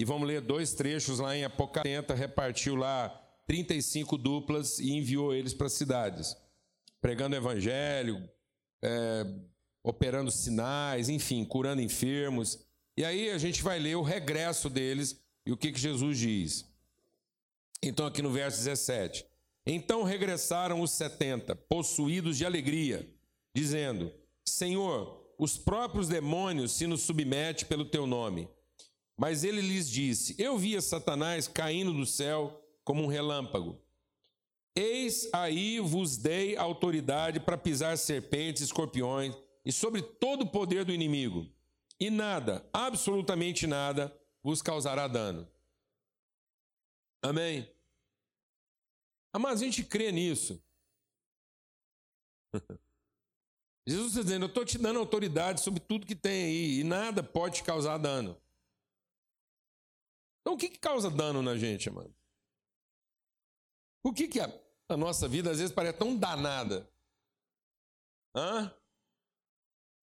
e vamos ler dois trechos lá em Apocalipse, repartiu lá 35 duplas e enviou eles para as cidades, pregando o evangelho, é, operando sinais, enfim, curando enfermos. E aí a gente vai ler o regresso deles e o que, que Jesus diz. Então, aqui no verso 17: Então regressaram os setenta, possuídos de alegria, dizendo: Senhor, os próprios demônios se nos submetem pelo teu nome. Mas ele lhes disse: Eu via Satanás caindo do céu como um relâmpago. Eis aí vos dei autoridade para pisar serpentes, escorpiões e sobre todo o poder do inimigo, e nada, absolutamente nada, vos causará dano. Amém? Mas a gente crê nisso. Jesus está dizendo: Eu estou te dando autoridade sobre tudo que tem aí, e nada pode te causar dano. Então, o que, que causa dano na gente, amado? O que, que a, a nossa vida às vezes parece tão danada? Hã?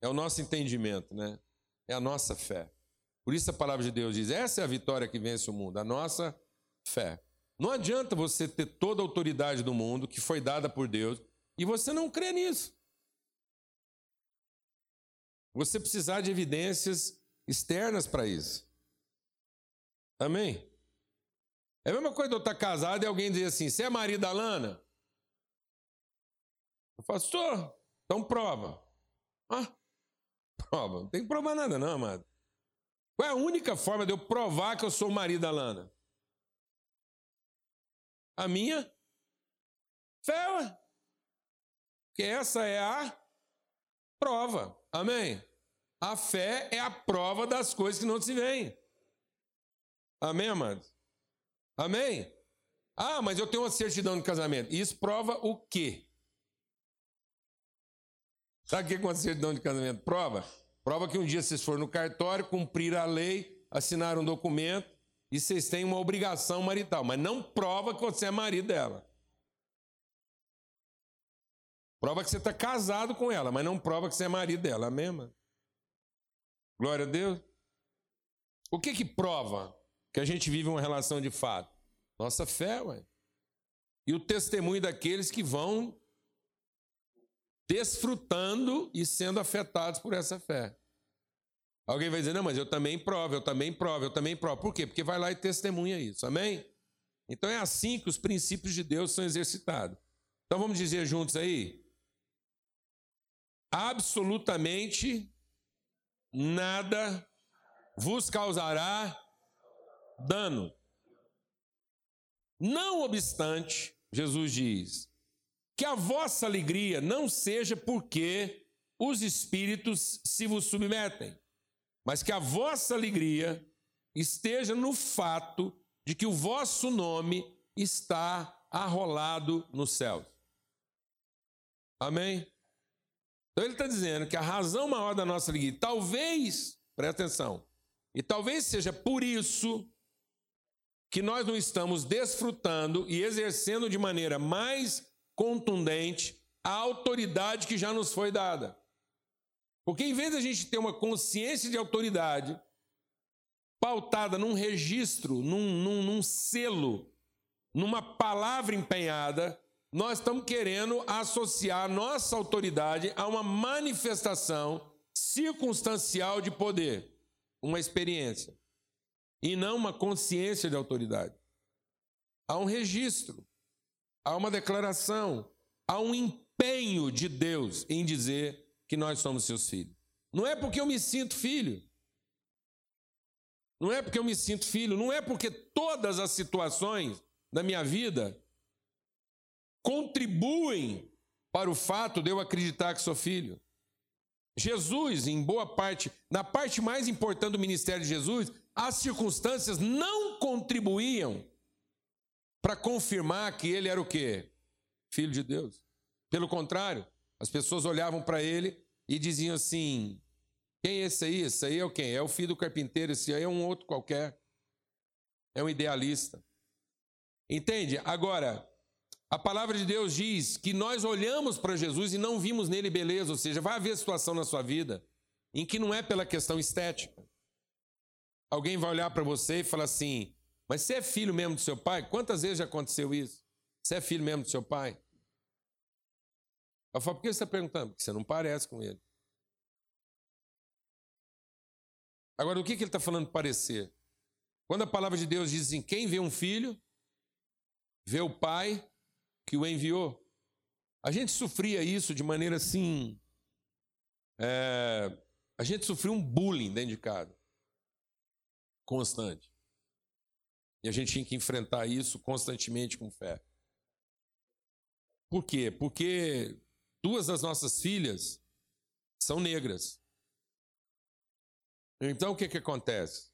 É o nosso entendimento, né? É a nossa fé. Por isso a palavra de Deus diz: essa é a vitória que vence o mundo, a nossa fé. Não adianta você ter toda a autoridade do mundo que foi dada por Deus e você não crê nisso. Você precisar de evidências externas para isso. Amém? É a mesma coisa de eu estar casado e alguém dizer assim: você é marido da Lana? Eu falo, sou. Então prova. Ah, prova. Não tem que provar nada, não, amado. Qual é a única forma de eu provar que eu sou marido da Lana? A minha fé, ué. Porque essa é a prova. Amém? A fé é a prova das coisas que não se veem. Amém, amados? Amém? Ah, mas eu tenho uma certidão de casamento. Isso prova o quê? Sabe o que é uma certidão de casamento prova? Prova que um dia vocês foram no cartório, cumpriram a lei, assinaram um documento e vocês têm uma obrigação marital, mas não prova que você é marido dela. Prova que você está casado com ela, mas não prova que você é marido dela, amém, mano? Glória a Deus. O que que prova que a gente vive uma relação de fato? Nossa fé, ué. E o testemunho daqueles que vão desfrutando e sendo afetados por essa fé. Alguém vai dizer, não, mas eu também provo, eu também provo, eu também provo. Por quê? Porque vai lá e testemunha isso, amém? Então é assim que os princípios de Deus são exercitados. Então vamos dizer juntos aí? Absolutamente nada vos causará dano. Não obstante, Jesus diz, que a vossa alegria não seja porque os espíritos se vos submetem, mas que a vossa alegria esteja no fato de que o vosso nome está arrolado no céu. Amém? Então ele está dizendo que a razão maior da nossa alegria, talvez, presta atenção, e talvez seja por isso que nós não estamos desfrutando e exercendo de maneira mais contundente a autoridade que já nos foi dada. Porque em vez de a gente ter uma consciência de autoridade pautada num registro, num, num, num selo, numa palavra empenhada, nós estamos querendo associar nossa autoridade a uma manifestação circunstancial de poder, uma experiência, e não uma consciência de autoridade. Há um registro, há uma declaração, há um empenho de Deus em dizer que nós somos seus filhos. Não é porque eu me sinto filho. Não é porque eu me sinto filho, não é porque todas as situações da minha vida contribuem para o fato de eu acreditar que sou filho. Jesus, em boa parte, na parte mais importante do ministério de Jesus, as circunstâncias não contribuíam para confirmar que ele era o quê? Filho de Deus. Pelo contrário, as pessoas olhavam para ele e diziam assim: quem é esse aí? Esse aí é o quem? É o filho do carpinteiro, esse aí é um outro qualquer. É um idealista. Entende? Agora, a palavra de Deus diz que nós olhamos para Jesus e não vimos nele beleza, ou seja, vai haver situação na sua vida em que não é pela questão estética. Alguém vai olhar para você e falar assim: Mas você é filho mesmo do seu pai? Quantas vezes já aconteceu isso? Você é filho mesmo do seu pai? Eu falo, por que você está perguntando? Porque você não parece com ele. Agora, o que, que ele está falando parecer? Quando a palavra de Deus diz assim: quem vê um filho, vê o pai que o enviou. A gente sofria isso de maneira assim. É, a gente sofria um bullying dentro de casa constante. E a gente tinha que enfrentar isso constantemente com fé. Por quê? Porque duas das nossas filhas são negras. Então o que, que acontece?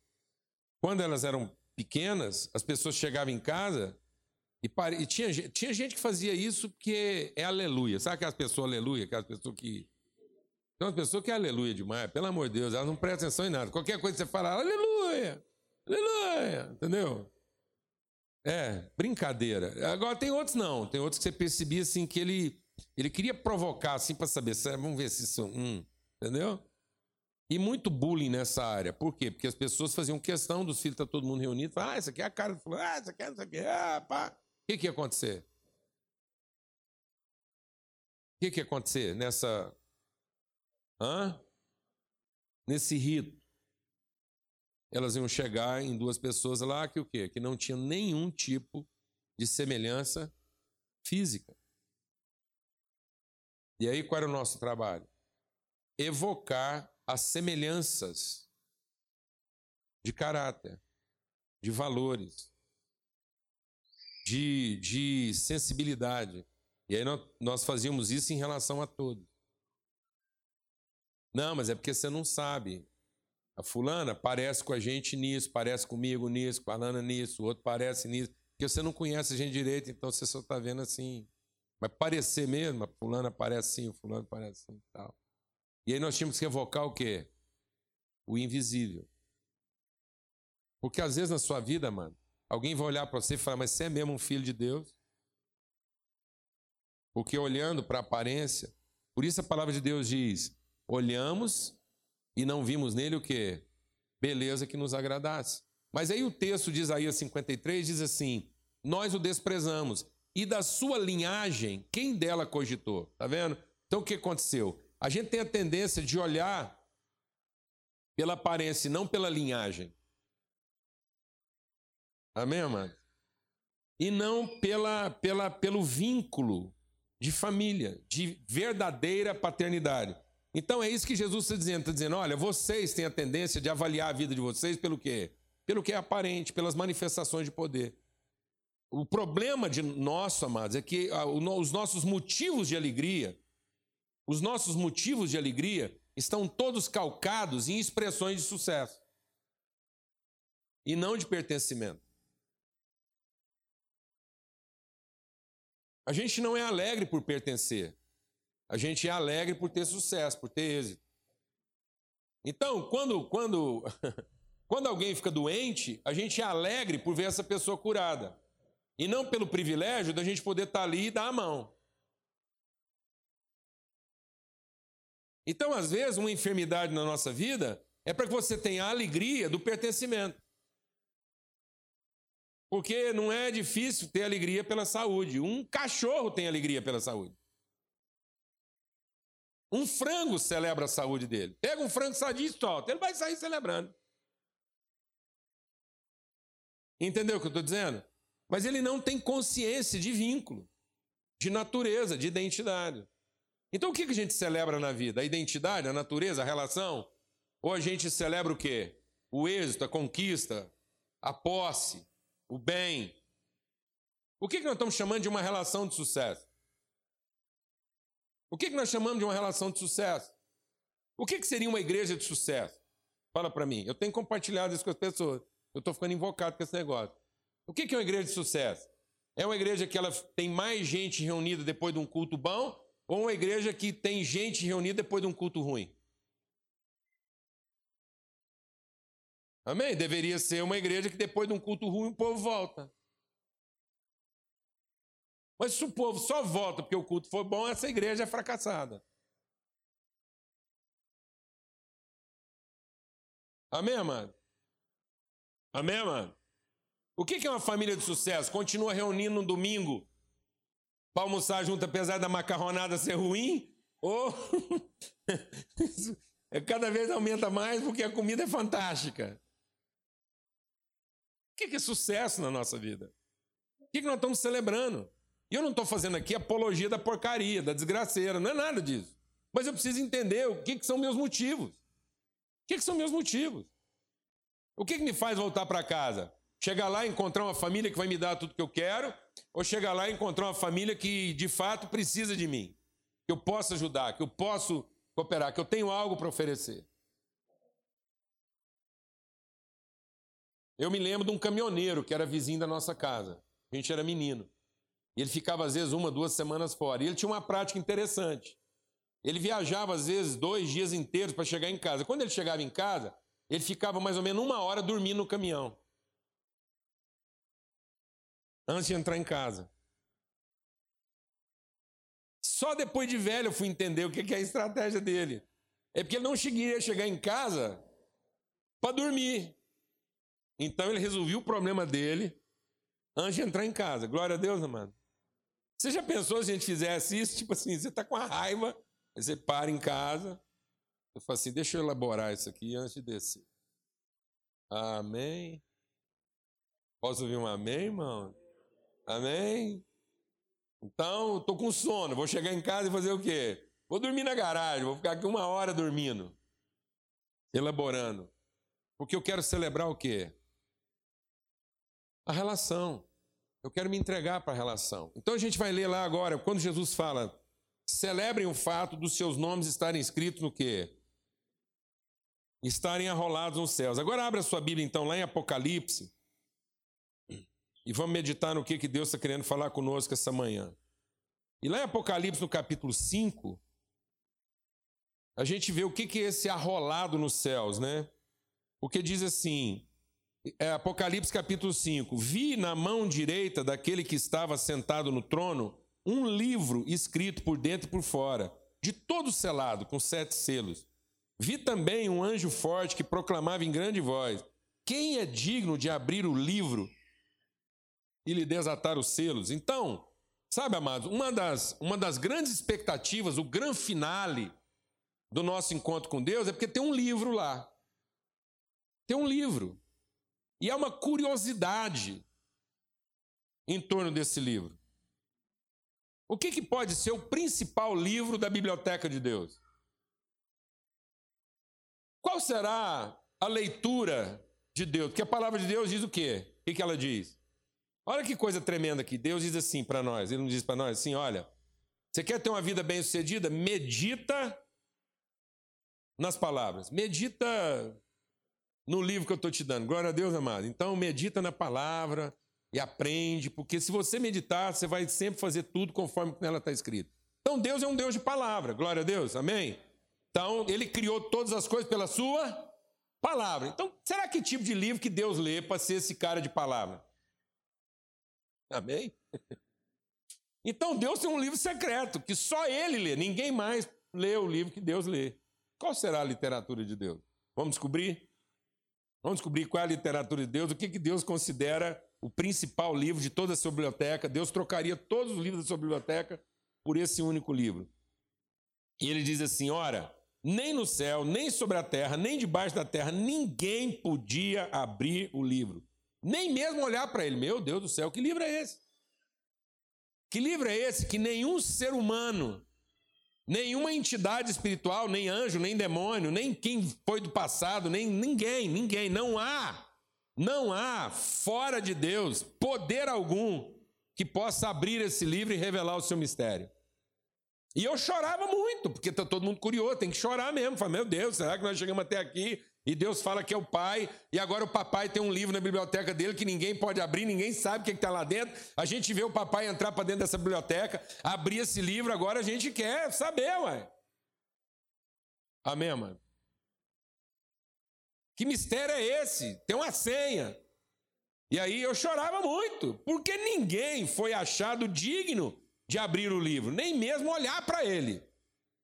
Quando elas eram pequenas, as pessoas chegavam em casa e, pare... e tinha, tinha gente que fazia isso porque é aleluia. Sabe aquelas pessoas aleluia? Aquelas pessoas que. Tem uma pessoa que é aleluia demais, pelo amor de Deus, elas não prestam atenção em nada. Qualquer coisa que você falar, aleluia! Aleluia! Entendeu? É, brincadeira. Agora tem outros não, tem outros que você percebia assim que ele ele queria provocar assim para saber, vamos ver se isso, hum, entendeu? E muito bullying nessa área. Por quê? Porque as pessoas faziam questão dos filhos, tá todo mundo reunido, ah, essa aqui é a cara ah, essa aqui é, essa aqui é, ah, pá. O que que ia acontecer? O que que ia acontecer nessa hã? Nesse rito? elas iam chegar em duas pessoas lá que o quê? Que não tinham nenhum tipo de semelhança física. E aí qual era o nosso trabalho? Evocar as semelhanças de caráter, de valores, de, de sensibilidade. E aí nós, nós fazíamos isso em relação a todos. Não, mas é porque você não sabe. A fulana parece com a gente nisso, parece comigo nisso, Lana nisso, o outro parece nisso. Porque você não conhece a gente direito, então você só está vendo assim. Vai parecer mesmo, a fulana parece assim, o fulano parece assim e tal. E aí nós tínhamos que evocar o quê? O invisível. Porque às vezes na sua vida, mano, alguém vai olhar para você e falar, mas você é mesmo um filho de Deus? Porque olhando para a aparência, por isso a palavra de Deus diz: olhamos e não vimos nele o que? Beleza que nos agradasse. Mas aí o texto de Isaías 53 diz assim: Nós o desprezamos, e da sua linhagem, quem dela cogitou? Tá vendo? Então o que aconteceu? A gente tem a tendência de olhar pela aparência e não pela linhagem. Amém, amado? E não pela, pela, pelo vínculo de família, de verdadeira paternidade. Então é isso que Jesus está dizendo. Está dizendo, olha, vocês têm a tendência de avaliar a vida de vocês pelo quê? Pelo que é aparente, pelas manifestações de poder. O problema de nosso, amados, é que ah, os nossos motivos de alegria, os nossos motivos de alegria estão todos calcados em expressões de sucesso e não de pertencimento. A gente não é alegre por pertencer. A gente é alegre por ter sucesso, por ter êxito. Então, quando, quando, quando alguém fica doente, a gente é alegre por ver essa pessoa curada. E não pelo privilégio da gente poder estar ali e dar a mão. Então, às vezes, uma enfermidade na nossa vida é para que você tenha a alegria do pertencimento. Porque não é difícil ter alegria pela saúde. Um cachorro tem alegria pela saúde. Um frango celebra a saúde dele. Pega um frango sadio e solta. Ele vai sair celebrando. Entendeu o que eu estou dizendo? Mas ele não tem consciência de vínculo, de natureza, de identidade. Então o que a gente celebra na vida? A identidade, a natureza, a relação? Ou a gente celebra o quê? O êxito, a conquista, a posse, o bem. O que nós estamos chamando de uma relação de sucesso? O que nós chamamos de uma relação de sucesso? O que seria uma igreja de sucesso? Fala para mim. Eu tenho compartilhado isso com as pessoas. Eu estou ficando invocado com esse negócio. O que é uma igreja de sucesso? É uma igreja que ela tem mais gente reunida depois de um culto bom ou uma igreja que tem gente reunida depois de um culto ruim? Amém? Deveria ser uma igreja que depois de um culto ruim o povo volta. Mas se o povo só volta porque o culto foi bom, essa igreja é fracassada. Amém, amado? Amém, mano? O que é uma família de sucesso? Continua reunindo no domingo para almoçar junto, apesar da macarronada ser ruim? Ou cada vez aumenta mais porque a comida é fantástica? O que é sucesso na nossa vida? O que nós estamos celebrando? E eu não estou fazendo aqui apologia da porcaria, da desgraceira, não é nada disso. Mas eu preciso entender o que, que são meus motivos. O que, que são meus motivos? O que, que me faz voltar para casa? Chegar lá e encontrar uma família que vai me dar tudo que eu quero, ou chegar lá e encontrar uma família que de fato precisa de mim, que eu possa ajudar, que eu posso cooperar, que eu tenho algo para oferecer. Eu me lembro de um caminhoneiro que era vizinho da nossa casa. A gente era menino. E ele ficava, às vezes, uma, duas semanas fora. E ele tinha uma prática interessante. Ele viajava, às vezes, dois dias inteiros para chegar em casa. Quando ele chegava em casa, ele ficava mais ou menos uma hora dormindo no caminhão. Antes de entrar em casa. Só depois de velho eu fui entender o que é a estratégia dele. É porque ele não queria chegar em casa para dormir. Então ele resolveu o problema dele antes de entrar em casa. Glória a Deus, amado. Você já pensou se a gente fizesse isso? Tipo assim, você está com a raiva, você para em casa, eu falo assim, deixa eu elaborar isso aqui antes de descer. Amém. Posso ouvir um amém, irmão? Amém? Então, estou com sono, vou chegar em casa e fazer o quê? Vou dormir na garagem, vou ficar aqui uma hora dormindo, elaborando. Porque eu quero celebrar o quê? A relação. Eu quero me entregar para a relação. Então a gente vai ler lá agora, quando Jesus fala: celebrem o fato dos seus nomes estarem escritos no quê? Estarem arrolados nos céus. Agora abra sua Bíblia então lá em Apocalipse. E vamos meditar no que, que Deus está querendo falar conosco essa manhã. E lá em Apocalipse, no capítulo 5, a gente vê o que, que é esse arrolado nos céus, né? Porque diz assim: é, Apocalipse capítulo 5: Vi na mão direita daquele que estava sentado no trono um livro escrito por dentro e por fora, de todo selado, com sete selos. Vi também um anjo forte que proclamava em grande voz: Quem é digno de abrir o livro e lhe desatar os selos? Então, sabe, amados, uma das, uma das grandes expectativas, o grande finale do nosso encontro com Deus é porque tem um livro lá. Tem um livro. E há uma curiosidade em torno desse livro. O que, que pode ser o principal livro da biblioteca de Deus? Qual será a leitura de Deus? Porque a palavra de Deus diz o quê? O que, que ela diz? Olha que coisa tremenda aqui. Deus diz assim para nós. Ele não diz para nós assim: olha, você quer ter uma vida bem-sucedida? Medita nas palavras. Medita no livro que eu estou te dando. Glória a Deus, amado. Então, medita na palavra e aprende, porque se você meditar, você vai sempre fazer tudo conforme nela está escrito. Então, Deus é um Deus de palavra. Glória a Deus. Amém? Então, ele criou todas as coisas pela sua palavra. Então, será que tipo de livro que Deus lê para ser esse cara de palavra? Amém? Então, Deus tem um livro secreto que só ele lê, ninguém mais lê o livro que Deus lê. Qual será a literatura de Deus? Vamos descobrir? Vamos descobrir qual é a literatura de Deus, o que, que Deus considera o principal livro de toda a sua biblioteca. Deus trocaria todos os livros da sua biblioteca por esse único livro. E ele diz assim: ora, nem no céu, nem sobre a terra, nem debaixo da terra, ninguém podia abrir o livro. Nem mesmo olhar para ele. Meu Deus do céu, que livro é esse? Que livro é esse que nenhum ser humano Nenhuma entidade espiritual, nem anjo, nem demônio, nem quem foi do passado, nem ninguém, ninguém, não há, não há fora de Deus poder algum que possa abrir esse livro e revelar o seu mistério. E eu chorava muito, porque está todo mundo curioso, tem que chorar mesmo. Fala, meu Deus, será que nós chegamos até aqui e Deus fala que é o pai, e agora o papai tem um livro na biblioteca dele que ninguém pode abrir, ninguém sabe o que está lá dentro. A gente vê o papai entrar para dentro dessa biblioteca, abrir esse livro, agora a gente quer saber, ué. Amém, mano? Que mistério é esse? Tem uma senha. E aí eu chorava muito, porque ninguém foi achado digno de abrir o livro, nem mesmo olhar para ele.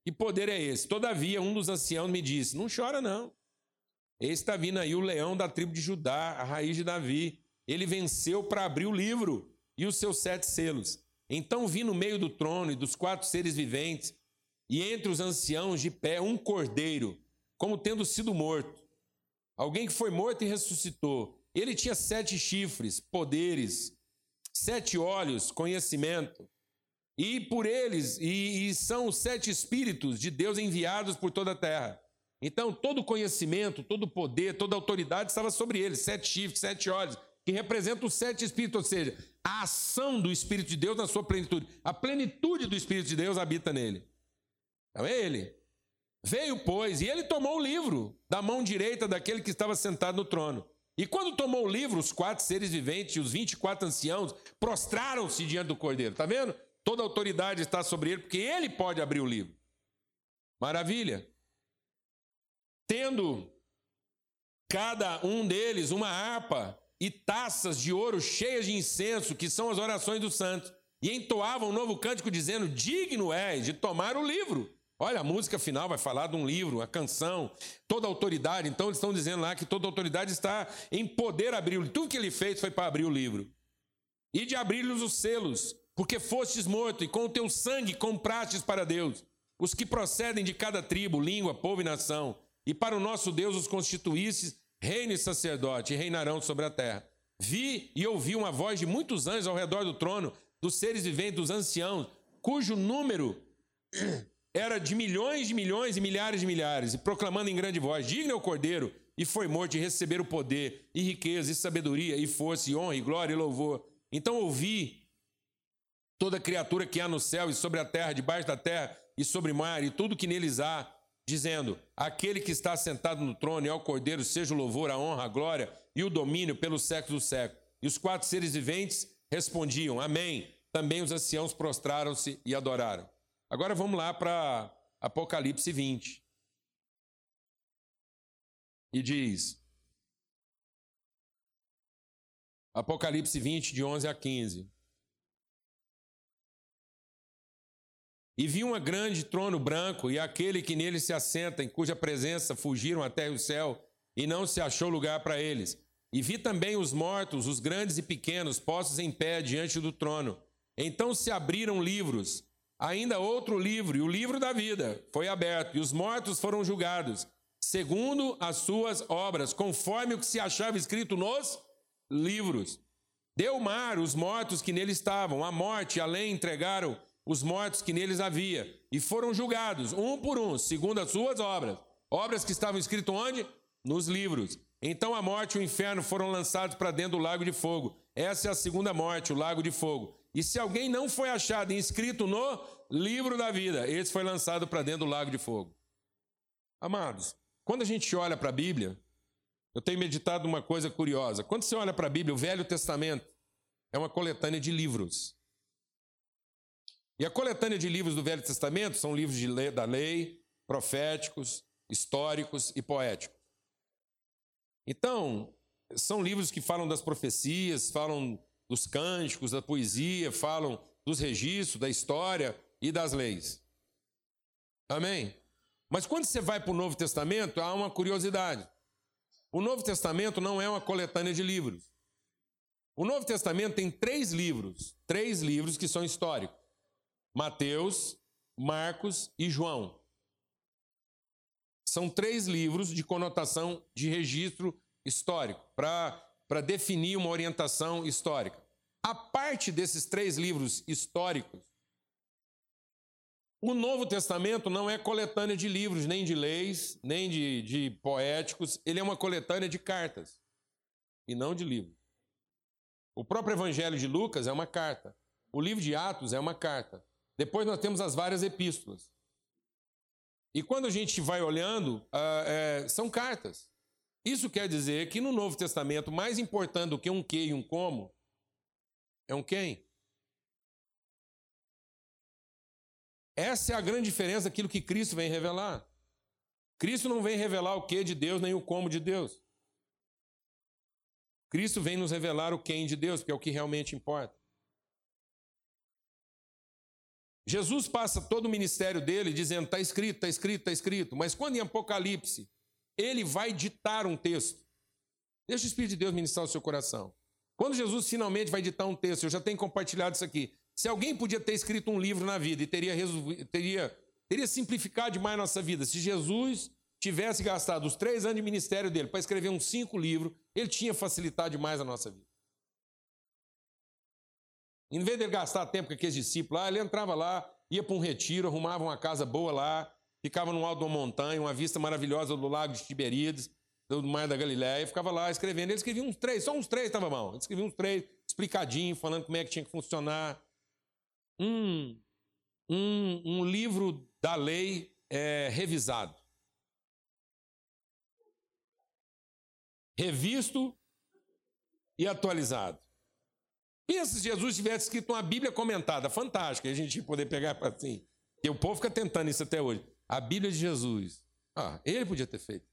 Que poder é esse? Todavia, um dos anciãos me disse: Não chora, não. Está vindo aí o leão da tribo de Judá, a raiz de Davi. Ele venceu para abrir o livro e os seus sete selos. Então vi no meio do trono e dos quatro seres viventes, e entre os anciãos de pé, um cordeiro, como tendo sido morto. Alguém que foi morto e ressuscitou. Ele tinha sete chifres, poderes, sete olhos, conhecimento. E por eles, e, e são os sete espíritos de Deus enviados por toda a terra. Então, todo conhecimento, todo poder, toda autoridade estava sobre eles, sete chifres, sete olhos, que representam os sete espíritos, ou seja, a ação do Espírito de Deus na sua plenitude. A plenitude do Espírito de Deus habita nele. Então é ele. Veio, pois, e ele tomou o livro da mão direita daquele que estava sentado no trono. E quando tomou o livro, os quatro seres viventes e os vinte e quatro anciãos prostraram-se diante do cordeiro. Está vendo? Toda autoridade está sobre ele, porque ele pode abrir o livro. Maravilha. Tendo cada um deles uma harpa e taças de ouro cheias de incenso, que são as orações dos santos, e entoavam um novo cântico dizendo: Digno és de tomar o livro. Olha, a música final vai falar de um livro, a canção, toda autoridade. Então, eles estão dizendo lá que toda autoridade está em poder abrir o. Tudo que ele fez foi para abrir o livro. E de abrir-lhes os selos, porque fostes morto, e com o teu sangue comprastes para Deus os que procedem de cada tribo, língua, povo e nação. E para o nosso Deus os constituístes reino e sacerdote, e reinarão sobre a terra. Vi e ouvi uma voz de muitos anjos ao redor do trono, dos seres viventes, dos anciãos, cujo número era de milhões de milhões e milhares de milhares, e proclamando em grande voz: Digno é o cordeiro, e foi morto de receber o poder, e riqueza, e sabedoria, e força, e honra, e glória, e louvor. Então ouvi toda criatura que há no céu e sobre a terra, debaixo da terra e sobre o mar, e tudo que neles há, dizendo: Aquele que está sentado no trono e ao cordeiro, seja o louvor, a honra, a glória e o domínio pelos séculos dos séculos. E os quatro seres viventes respondiam: Amém. Também os anciãos prostraram-se e adoraram. Agora vamos lá para Apocalipse 20. E diz: Apocalipse 20, de 11 a 15. E vi um grande trono branco, e aquele que nele se assenta, em cuja presença fugiram a terra e o céu, e não se achou lugar para eles. E vi também os mortos, os grandes e pequenos, postos em pé diante do trono. Então se abriram livros, ainda outro livro, e o livro da vida foi aberto, e os mortos foram julgados, segundo as suas obras, conforme o que se achava escrito nos livros. Deu mar os mortos que nele estavam, a morte além entregaram os mortos que neles havia, e foram julgados, um por um, segundo as suas obras. Obras que estavam escritas onde? Nos livros. Então a morte e o inferno foram lançados para dentro do lago de fogo. Essa é a segunda morte, o lago de fogo. E se alguém não foi achado inscrito no livro da vida, esse foi lançado para dentro do lago de fogo. Amados, quando a gente olha para a Bíblia, eu tenho meditado uma coisa curiosa. Quando você olha para a Bíblia, o Velho Testamento é uma coletânea de livros. E a coletânea de livros do Velho Testamento são livros lei, da lei, proféticos, históricos e poéticos. Então, são livros que falam das profecias, falam dos cânticos, da poesia, falam dos registros, da história e das leis. Amém? Mas quando você vai para o Novo Testamento, há uma curiosidade. O Novo Testamento não é uma coletânea de livros. O Novo Testamento tem três livros, três livros que são históricos. Mateus, Marcos e João. São três livros de conotação de registro histórico, para definir uma orientação histórica. A parte desses três livros históricos, o Novo Testamento não é coletânea de livros, nem de leis, nem de, de poéticos, ele é uma coletânea de cartas, e não de livros. O próprio Evangelho de Lucas é uma carta, o livro de Atos é uma carta, depois nós temos as várias epístolas. E quando a gente vai olhando, uh, é, são cartas. Isso quer dizer que no Novo Testamento, mais importante do que um que e um como, é um quem. Essa é a grande diferença daquilo que Cristo vem revelar. Cristo não vem revelar o que de Deus nem o como de Deus. Cristo vem nos revelar o quem de Deus, que é o que realmente importa. Jesus passa todo o ministério dele dizendo: está escrito, está escrito, está escrito. Mas quando em Apocalipse ele vai ditar um texto. Deixa o Espírito de Deus ministrar o seu coração. Quando Jesus finalmente vai ditar um texto, eu já tenho compartilhado isso aqui. Se alguém podia ter escrito um livro na vida e teria, teria, teria simplificado demais a nossa vida, se Jesus tivesse gastado os três anos de ministério dele para escrever uns cinco livros, ele tinha facilitado demais a nossa vida. Em vez de ele gastar tempo com aqueles discípulos lá, ele entrava lá, ia para um retiro, arrumava uma casa boa lá, ficava no alto de uma montanha, uma vista maravilhosa do lago de Tiberíades, do mar da Galiléia, ficava lá escrevendo. Ele escrevia uns três, só uns três estava bom. Ele escrevia uns três, explicadinho, falando como é que tinha que funcionar. Um, um, um livro da lei é, revisado. Revisto e atualizado. Pensa se Jesus tivesse escrito uma Bíblia comentada, fantástica, a gente poder pegar assim. E o povo fica tentando isso até hoje. A Bíblia de Jesus. Ah, ele podia ter feito.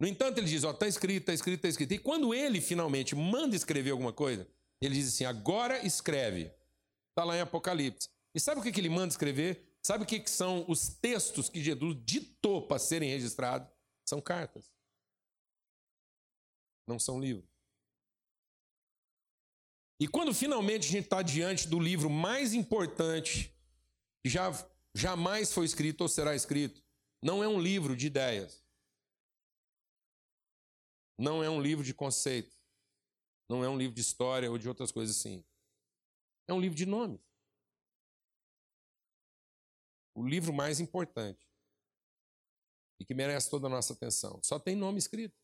No entanto, ele diz: Ó, está escrito, está escrito, está escrito. E quando ele finalmente manda escrever alguma coisa, ele diz assim: agora escreve. Está lá em Apocalipse. E sabe o que, que ele manda escrever? Sabe o que, que são os textos que Jesus ditou para serem registrados? São cartas. Não são livros. E quando finalmente a gente está diante do livro mais importante que já jamais foi escrito ou será escrito, não é um livro de ideias. Não é um livro de conceito. Não é um livro de história ou de outras coisas assim. É um livro de nomes. O livro mais importante e que merece toda a nossa atenção. Só tem nome escrito.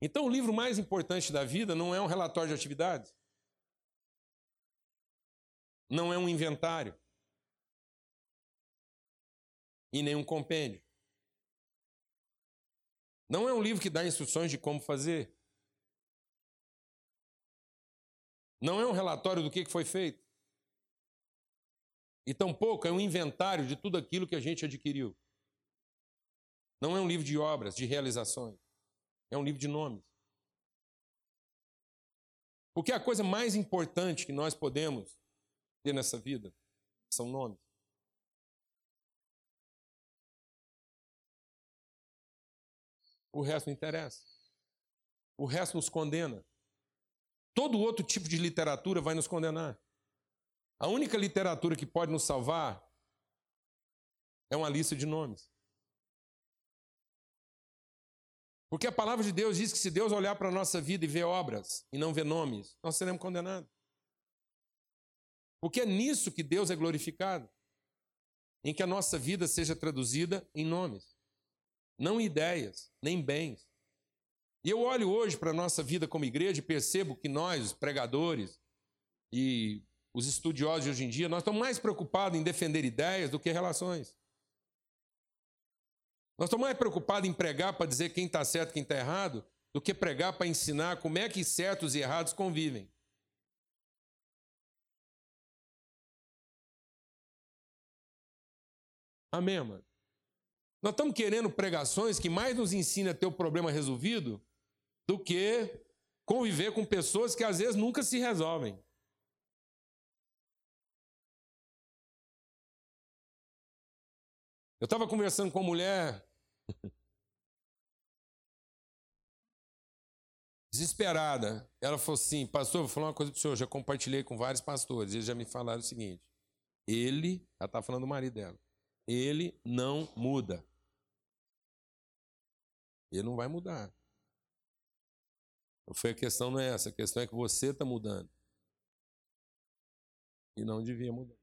Então, o livro mais importante da vida não é um relatório de atividades, não é um inventário e nem um compêndio. Não é um livro que dá instruções de como fazer. Não é um relatório do que foi feito. E tampouco é um inventário de tudo aquilo que a gente adquiriu. Não é um livro de obras, de realizações. É um livro de nomes. Porque a coisa mais importante que nós podemos ter nessa vida são nomes. O resto não interessa. O resto nos condena. Todo outro tipo de literatura vai nos condenar. A única literatura que pode nos salvar é uma lista de nomes. Porque a palavra de Deus diz que se Deus olhar para a nossa vida e ver obras e não ver nomes, nós seremos condenados. Porque é nisso que Deus é glorificado em que a nossa vida seja traduzida em nomes não ideias, nem bens. E eu olho hoje para a nossa vida como igreja e percebo que nós, os pregadores e os estudiosos de hoje em dia, nós estamos mais preocupados em defender ideias do que relações. Nós estamos mais preocupados em pregar para dizer quem está certo e quem está errado, do que pregar para ensinar como é que certos e errados convivem. Amém, mano? Nós estamos querendo pregações que mais nos ensinem a ter o problema resolvido do que conviver com pessoas que às vezes nunca se resolvem. Eu estava conversando com uma mulher desesperada. Ela falou assim: Pastor, vou falar uma coisa para o senhor. Eu já compartilhei com vários pastores. Eles já me falaram o seguinte: Ele, ela está falando do marido dela, ele não muda. Ele não vai mudar. Foi a questão não é essa, a questão é que você está mudando. E não devia mudar.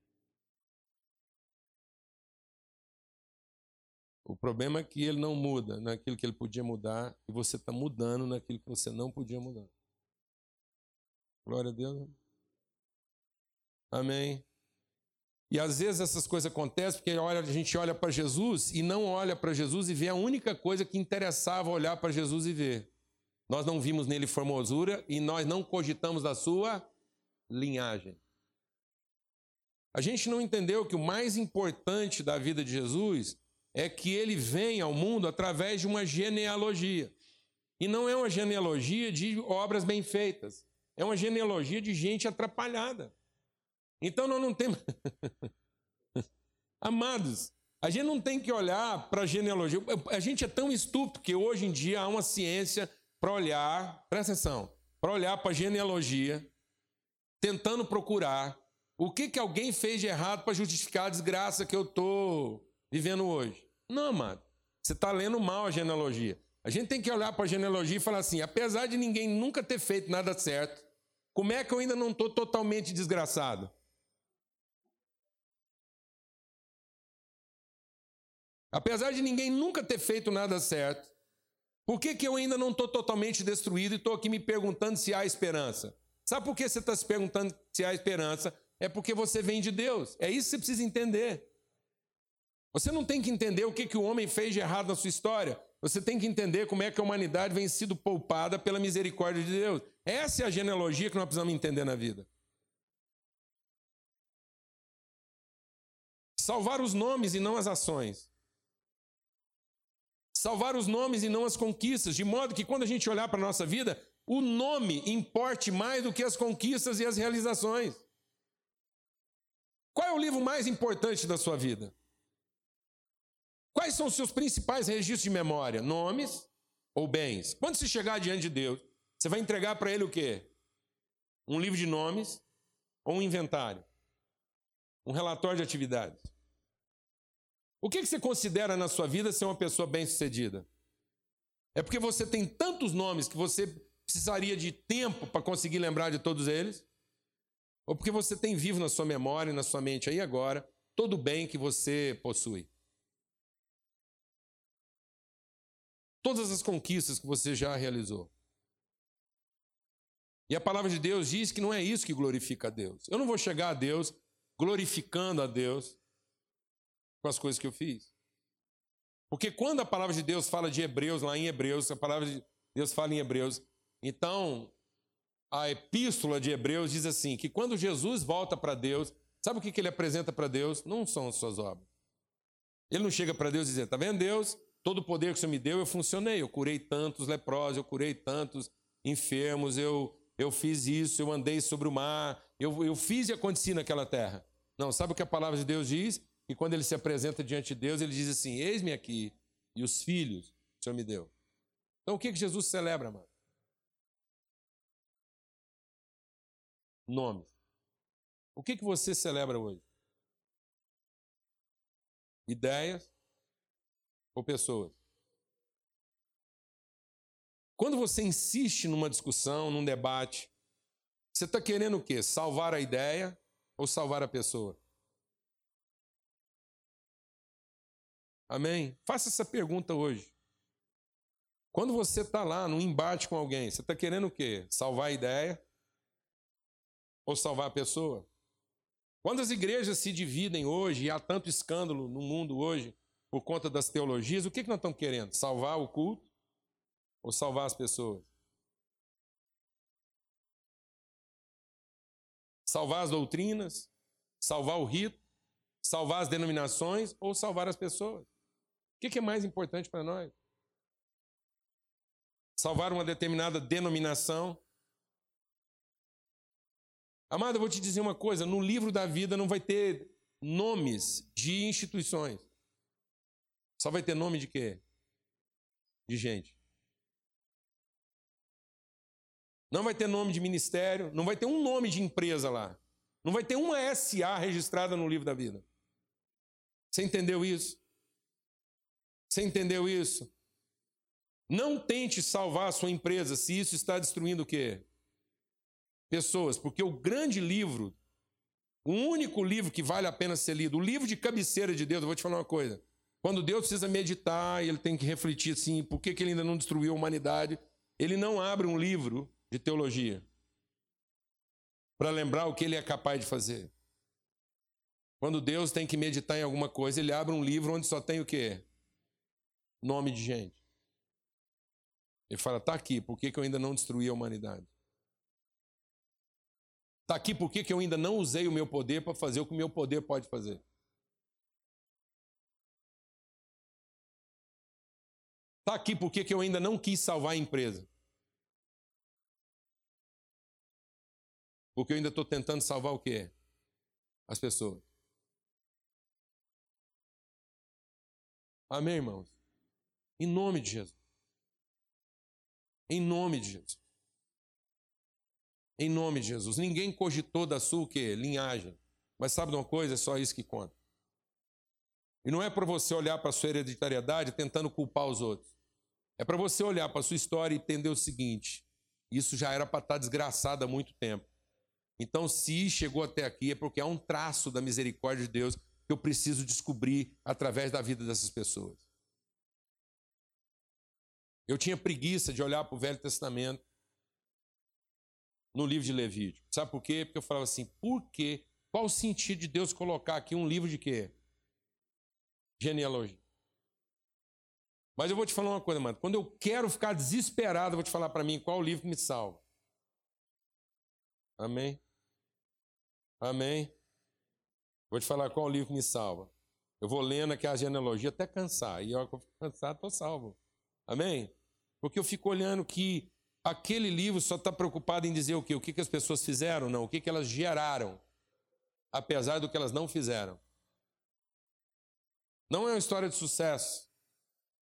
O problema é que ele não muda naquilo que ele podia mudar e você está mudando naquilo que você não podia mudar. Glória a Deus. Amém. E às vezes essas coisas acontecem porque a gente olha para Jesus e não olha para Jesus e vê a única coisa que interessava olhar para Jesus e ver. Nós não vimos nele formosura e nós não cogitamos da sua linhagem. A gente não entendeu que o mais importante da vida de Jesus é que ele vem ao mundo através de uma genealogia. E não é uma genealogia de obras bem feitas, é uma genealogia de gente atrapalhada. Então nós não temos. Amados, A gente não tem que olhar para a genealogia. A gente é tão estúpido que hoje em dia há uma ciência para olhar, presta atenção, para olhar para a genealogia, tentando procurar o que, que alguém fez de errado para justificar a desgraça que eu estou vivendo hoje. Não, amado. Você está lendo mal a genealogia. A gente tem que olhar para a genealogia e falar assim: apesar de ninguém nunca ter feito nada certo, como é que eu ainda não estou totalmente desgraçado? Apesar de ninguém nunca ter feito nada certo, por que, que eu ainda não estou totalmente destruído e estou aqui me perguntando se há esperança? Sabe por que você está se perguntando se há esperança? É porque você vem de Deus. É isso que você precisa entender. Você não tem que entender o que, que o homem fez de errado na sua história. Você tem que entender como é que a humanidade vem sido poupada pela misericórdia de Deus. Essa é a genealogia que nós precisamos entender na vida. Salvar os nomes e não as ações salvar os nomes e não as conquistas, de modo que quando a gente olhar para a nossa vida, o nome importe mais do que as conquistas e as realizações. Qual é o livro mais importante da sua vida? Quais são os seus principais registros de memória? Nomes ou bens? Quando você chegar diante de Deus, você vai entregar para Ele o quê? Um livro de nomes ou um inventário? Um relatório de atividades? O que você considera na sua vida ser uma pessoa bem-sucedida? É porque você tem tantos nomes que você precisaria de tempo para conseguir lembrar de todos eles? Ou porque você tem vivo na sua memória e na sua mente aí agora todo o bem que você possui? Todas as conquistas que você já realizou. E a palavra de Deus diz que não é isso que glorifica a Deus. Eu não vou chegar a Deus glorificando a Deus com as coisas que eu fiz. Porque quando a palavra de Deus fala de Hebreus, lá em Hebreus, a palavra de Deus fala em Hebreus, então a epístola de Hebreus diz assim: que quando Jesus volta para Deus, sabe o que ele apresenta para Deus? Não são as suas obras. Ele não chega para Deus e diz: Está vendo, Deus? Todo o poder que você me deu, eu funcionei. Eu curei tantos leprosos, eu curei tantos enfermos, eu, eu fiz isso, eu andei sobre o mar, eu, eu fiz e aconteci naquela terra. Não, sabe o que a palavra de Deus diz? E quando ele se apresenta diante de Deus, ele diz assim: Eis-me aqui, e os filhos que o Senhor me deu. Então o que, que Jesus celebra, mano? Nomes. O que, que você celebra hoje? Ideias ou pessoas? Quando você insiste numa discussão, num debate, você está querendo o quê? Salvar a ideia ou salvar a pessoa? Amém? Faça essa pergunta hoje. Quando você está lá num embate com alguém, você está querendo o quê? Salvar a ideia ou salvar a pessoa? Quando as igrejas se dividem hoje, e há tanto escândalo no mundo hoje por conta das teologias, o que, que nós estamos querendo? Salvar o culto ou salvar as pessoas? Salvar as doutrinas? Salvar o rito? Salvar as denominações ou salvar as pessoas? O que é mais importante para nós? Salvar uma determinada denominação? Amado, eu vou te dizer uma coisa: no livro da vida não vai ter nomes de instituições. Só vai ter nome de quê? De gente. Não vai ter nome de ministério, não vai ter um nome de empresa lá. Não vai ter uma SA registrada no livro da vida. Você entendeu isso? Você entendeu isso? Não tente salvar a sua empresa se isso está destruindo o quê? Pessoas, porque o grande livro, o único livro que vale a pena ser lido, o livro de cabeceira de Deus, eu vou te falar uma coisa. Quando Deus precisa meditar e ele tem que refletir assim, por que, que ele ainda não destruiu a humanidade, ele não abre um livro de teologia para lembrar o que ele é capaz de fazer. Quando Deus tem que meditar em alguma coisa, ele abre um livro onde só tem o quê? nome de gente. Ele fala: está aqui, por que, que eu ainda não destruí a humanidade? Está aqui, por que, que eu ainda não usei o meu poder para fazer o que o meu poder pode fazer? Está aqui, por que, que eu ainda não quis salvar a empresa? Porque eu ainda estou tentando salvar o quê? As pessoas. Amém, irmãos? Em nome de Jesus. Em nome de Jesus. Em nome de Jesus. Ninguém cogitou da sua o quê? Linhagem. Mas sabe de uma coisa? É só isso que conta. E não é para você olhar para a sua hereditariedade tentando culpar os outros. É para você olhar para a sua história e entender o seguinte: isso já era para estar tá desgraçado há muito tempo. Então, se chegou até aqui, é porque há um traço da misericórdia de Deus que eu preciso descobrir através da vida dessas pessoas. Eu tinha preguiça de olhar para o Velho Testamento no livro de Levítico. Sabe por quê? Porque eu falava assim, por quê? Qual o sentido de Deus colocar aqui um livro de quê? Genealogia. Mas eu vou te falar uma coisa, mano. Quando eu quero ficar desesperado, eu vou te falar para mim qual livro me salva. Amém? Amém? Vou te falar qual livro me salva. Eu vou lendo aqui a genealogia até cansar. E eu fico cansado, estou salvo. Amém? Porque eu fico olhando que aquele livro só está preocupado em dizer o quê? O que, que as pessoas fizeram? Não, o que, que elas geraram, apesar do que elas não fizeram. Não é uma história de sucesso.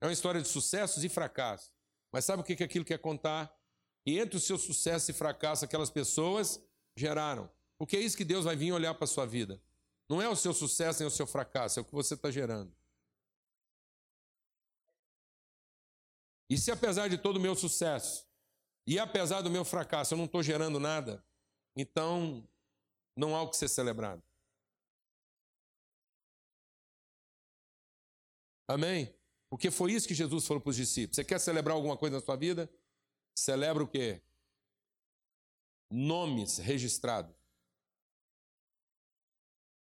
É uma história de sucessos e fracassos. Mas sabe o que, aquilo quer contar? E entre o seu sucesso e fracasso, aquelas pessoas geraram. Porque é isso que Deus vai vir olhar para a sua vida. Não é o seu sucesso nem o seu fracasso, é o que você está gerando. E se apesar de todo o meu sucesso, e apesar do meu fracasso, eu não estou gerando nada, então não há o que ser celebrado. Amém? Porque foi isso que Jesus falou para os discípulos. Você quer celebrar alguma coisa na sua vida? Celebra o quê? Nomes registrados.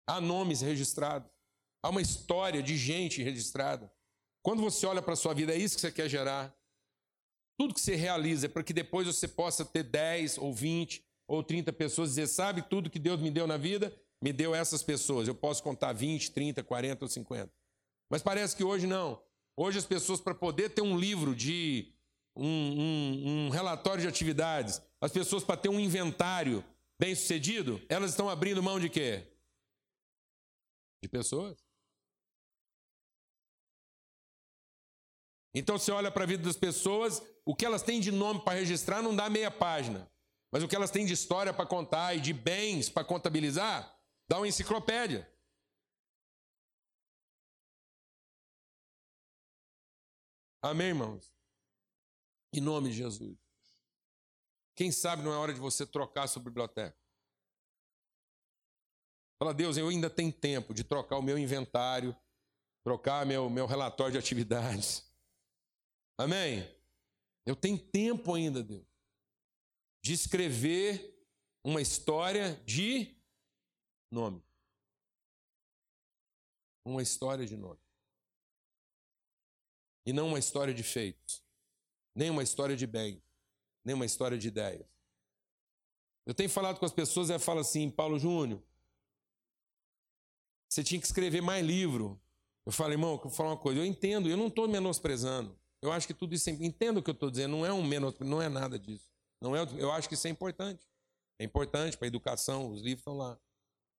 Há nomes registrados. Há uma história de gente registrada. Quando você olha para a sua vida, é isso que você quer gerar. Tudo que você realiza é para que depois você possa ter 10 ou 20 ou 30 pessoas e dizer: sabe tudo que Deus me deu na vida? Me deu essas pessoas. Eu posso contar 20, 30, 40 ou 50. Mas parece que hoje não. Hoje as pessoas, para poder ter um livro de um, um, um relatório de atividades, as pessoas para ter um inventário bem sucedido, elas estão abrindo mão de quê? De pessoas. Então você olha para a vida das pessoas, o que elas têm de nome para registrar não dá meia página. Mas o que elas têm de história para contar e de bens para contabilizar, dá uma enciclopédia. Amém, irmãos? Em nome de Jesus. Quem sabe não é hora de você trocar sua biblioteca? Fala, Deus, eu ainda tenho tempo de trocar o meu inventário, trocar meu, meu relatório de atividades. Amém? Eu tenho tempo ainda, Deus, de escrever uma história de nome. Uma história de nome e não uma história de feitos, nem uma história de bem, nem uma história de ideias. Eu tenho falado com as pessoas e elas falam assim, Paulo Júnior, você tinha que escrever mais livro. Eu falo, irmão, eu vou falar uma coisa, eu entendo, eu não estou menosprezando. Eu acho que tudo isso, é, entendo o que eu estou dizendo, não é um menos, não é nada disso. Não é, eu acho que isso é importante. É importante para a educação, os livros estão lá.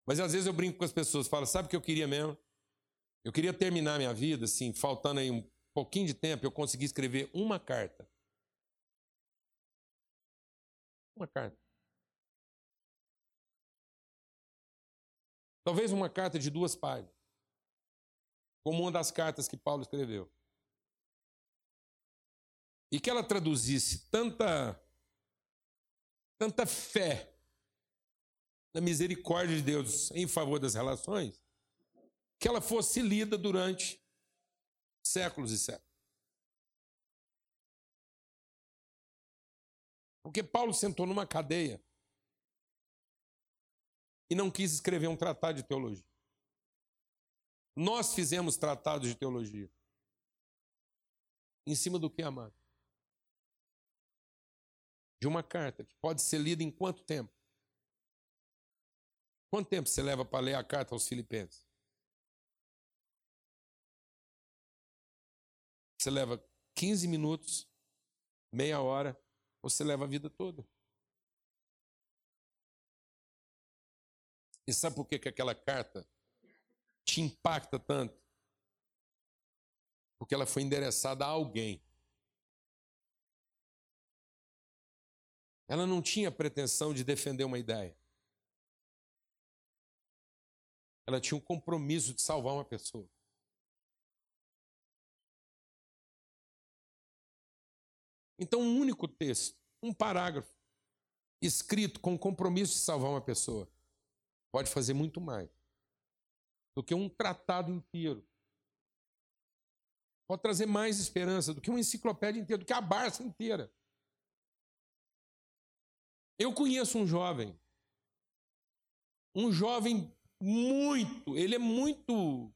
Mas às vezes eu brinco com as pessoas, falo, sabe o que eu queria mesmo? Eu queria terminar minha vida, assim, faltando aí um pouquinho de tempo, eu consegui escrever uma carta. Uma carta. Talvez uma carta de duas páginas. Como uma das cartas que Paulo escreveu. E que ela traduzisse tanta tanta fé na misericórdia de Deus em favor das relações, que ela fosse lida durante séculos e séculos. Porque Paulo sentou numa cadeia e não quis escrever um tratado de teologia. Nós fizemos tratados de teologia. Em cima do que, amado? De uma carta que pode ser lida em quanto tempo? Quanto tempo você leva para ler a carta aos Filipenses? Você leva 15 minutos, meia hora, ou você leva a vida toda. E sabe por que, que aquela carta te impacta tanto? Porque ela foi endereçada a alguém. Ela não tinha pretensão de defender uma ideia. Ela tinha um compromisso de salvar uma pessoa. Então, um único texto, um parágrafo, escrito com o compromisso de salvar uma pessoa, pode fazer muito mais do que um tratado inteiro. Pode trazer mais esperança do que uma enciclopédia inteira, do que a Barça inteira. Eu conheço um jovem, um jovem muito, ele é muito.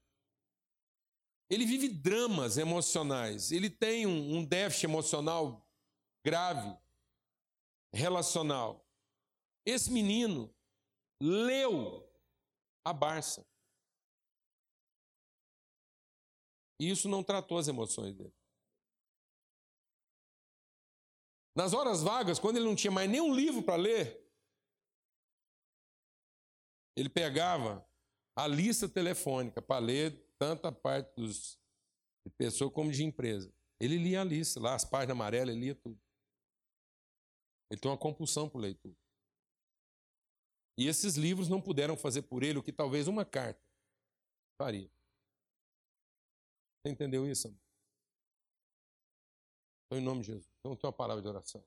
Ele vive dramas emocionais, ele tem um, um déficit emocional grave, relacional. Esse menino leu a Barça. E isso não tratou as emoções dele. Nas horas vagas, quando ele não tinha mais nenhum livro para ler, ele pegava a lista telefônica para ler tanto a parte dos, de pessoa como de empresa. Ele lia a lista, lá as páginas amarelas, ele lia tudo. Ele tem uma compulsão por leitura. E esses livros não puderam fazer por ele o que talvez uma carta faria. Você entendeu isso? Então, em nome de Jesus. Então, tem uma palavra de oração.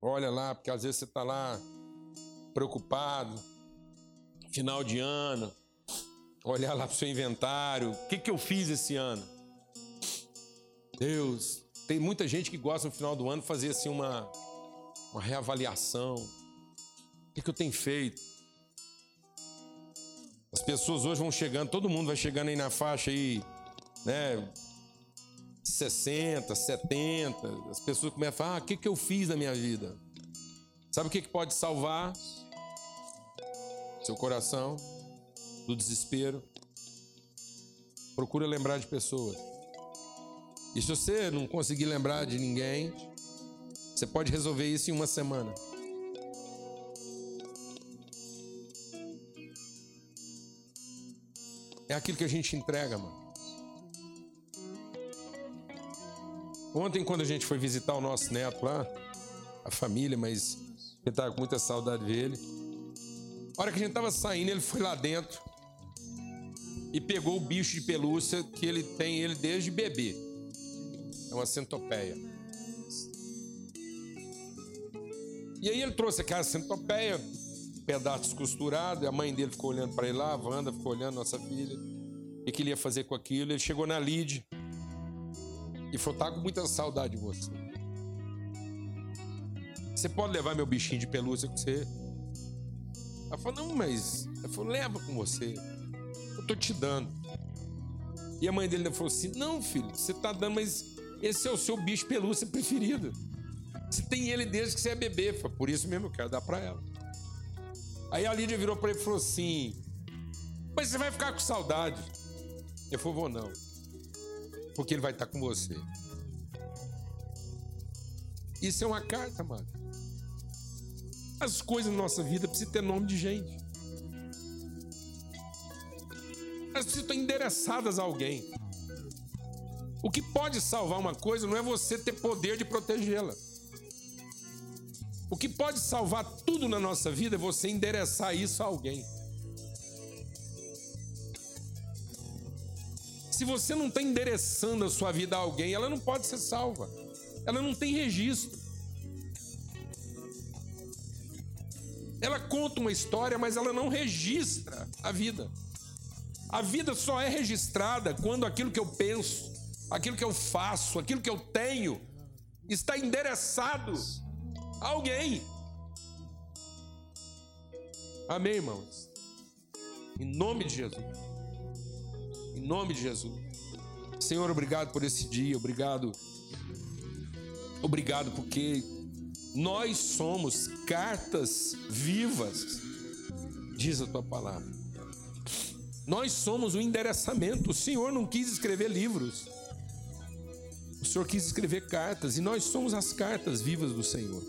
Olha lá, porque às vezes você está lá preocupado, final de ano, olhar lá para o seu inventário, o que, que eu fiz esse ano? Deus, tem muita gente que gosta no final do ano fazer assim uma, uma reavaliação. O que, que eu tenho feito? As pessoas hoje vão chegando, todo mundo vai chegando aí na faixa aí, né? 60, 70. As pessoas começam a falar: ah, o que, que eu fiz na minha vida? Sabe o que, que pode salvar seu coração do desespero? Procura lembrar de pessoas. E se você não conseguir lembrar de ninguém, você pode resolver isso em uma semana. É aquilo que a gente entrega, mano. Ontem, quando a gente foi visitar o nosso neto lá, a família, mas eu tava com muita saudade dele. A hora que a gente tava saindo, ele foi lá dentro e pegou o bicho de pelúcia que ele tem ele desde bebê. É uma centopeia. E aí ele trouxe aquela centopeia, pedaços costurados, e a mãe dele ficou olhando para ele lá, a Wanda ficou olhando, nossa filha. O que ele ia fazer com aquilo? Ele chegou na Lid e falou: tá com muita saudade de você. Você pode levar meu bichinho de pelúcia com você? Ela falou: não, mas. Ela falou: leva com você. Eu tô te dando. E a mãe dele falou assim: não, filho, você tá dando, mas esse é o seu bicho pelúcia preferido. Você tem ele desde que você é bebê. Por isso mesmo eu quero dar para ela. Aí a Lídia virou para ele e falou assim: Mas você vai ficar com saudade. Eu falei: Vou não. Porque ele vai estar com você. Isso é uma carta, mano. As coisas na nossa vida precisam ter nome de gente. Elas precisam estar endereçadas a alguém. O que pode salvar uma coisa não é você ter poder de protegê-la. O que pode salvar tudo na nossa vida é você endereçar isso a alguém. Se você não está endereçando a sua vida a alguém, ela não pode ser salva. Ela não tem registro. Ela conta uma história, mas ela não registra a vida. A vida só é registrada quando aquilo que eu penso, aquilo que eu faço, aquilo que eu tenho, está endereçado a alguém. Amém, irmãos? Em nome de Jesus. Em nome de Jesus. Senhor, obrigado por esse dia, obrigado. Obrigado porque nós somos cartas vivas, diz a tua palavra. Nós somos o endereçamento. O Senhor não quis escrever livros. O Senhor quis escrever cartas e nós somos as cartas vivas do Senhor.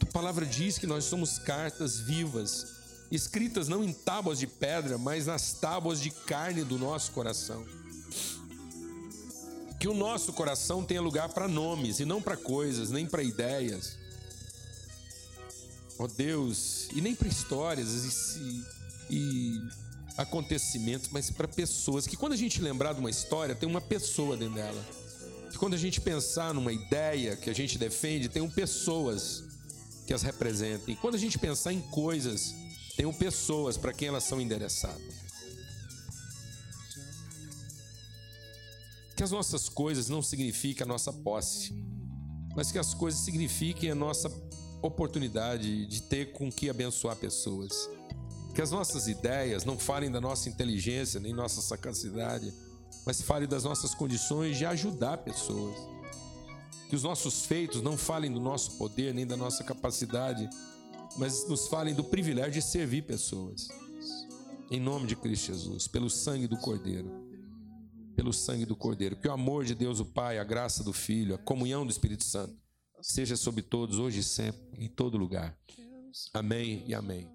A palavra diz que nós somos cartas vivas escritas não em tábuas de pedra, mas nas tábuas de carne do nosso coração. Que o nosso coração tenha lugar para nomes e não para coisas, nem para ideias. Ó oh Deus, e nem para histórias e, e acontecimentos, mas para pessoas. Que quando a gente lembrar de uma história, tem uma pessoa dentro dela. Quando a gente pensar numa ideia que a gente defende, tem pessoas que as representem. Quando a gente pensar em coisas, tem pessoas para quem elas são endereçadas. Que as nossas coisas não signifiquem a nossa posse, mas que as coisas signifiquem a nossa oportunidade de ter com que abençoar pessoas. Que as nossas ideias não falem da nossa inteligência nem nossa sagacidade, mas falem das nossas condições de ajudar pessoas. Que os nossos feitos não falem do nosso poder nem da nossa capacidade, mas nos falem do privilégio de servir pessoas. Em nome de Cristo Jesus, pelo sangue do Cordeiro. Pelo sangue do Cordeiro. Que o amor de Deus, o Pai, a graça do Filho, a comunhão do Espírito Santo seja sobre todos, hoje e sempre, em todo lugar. Amém e amém.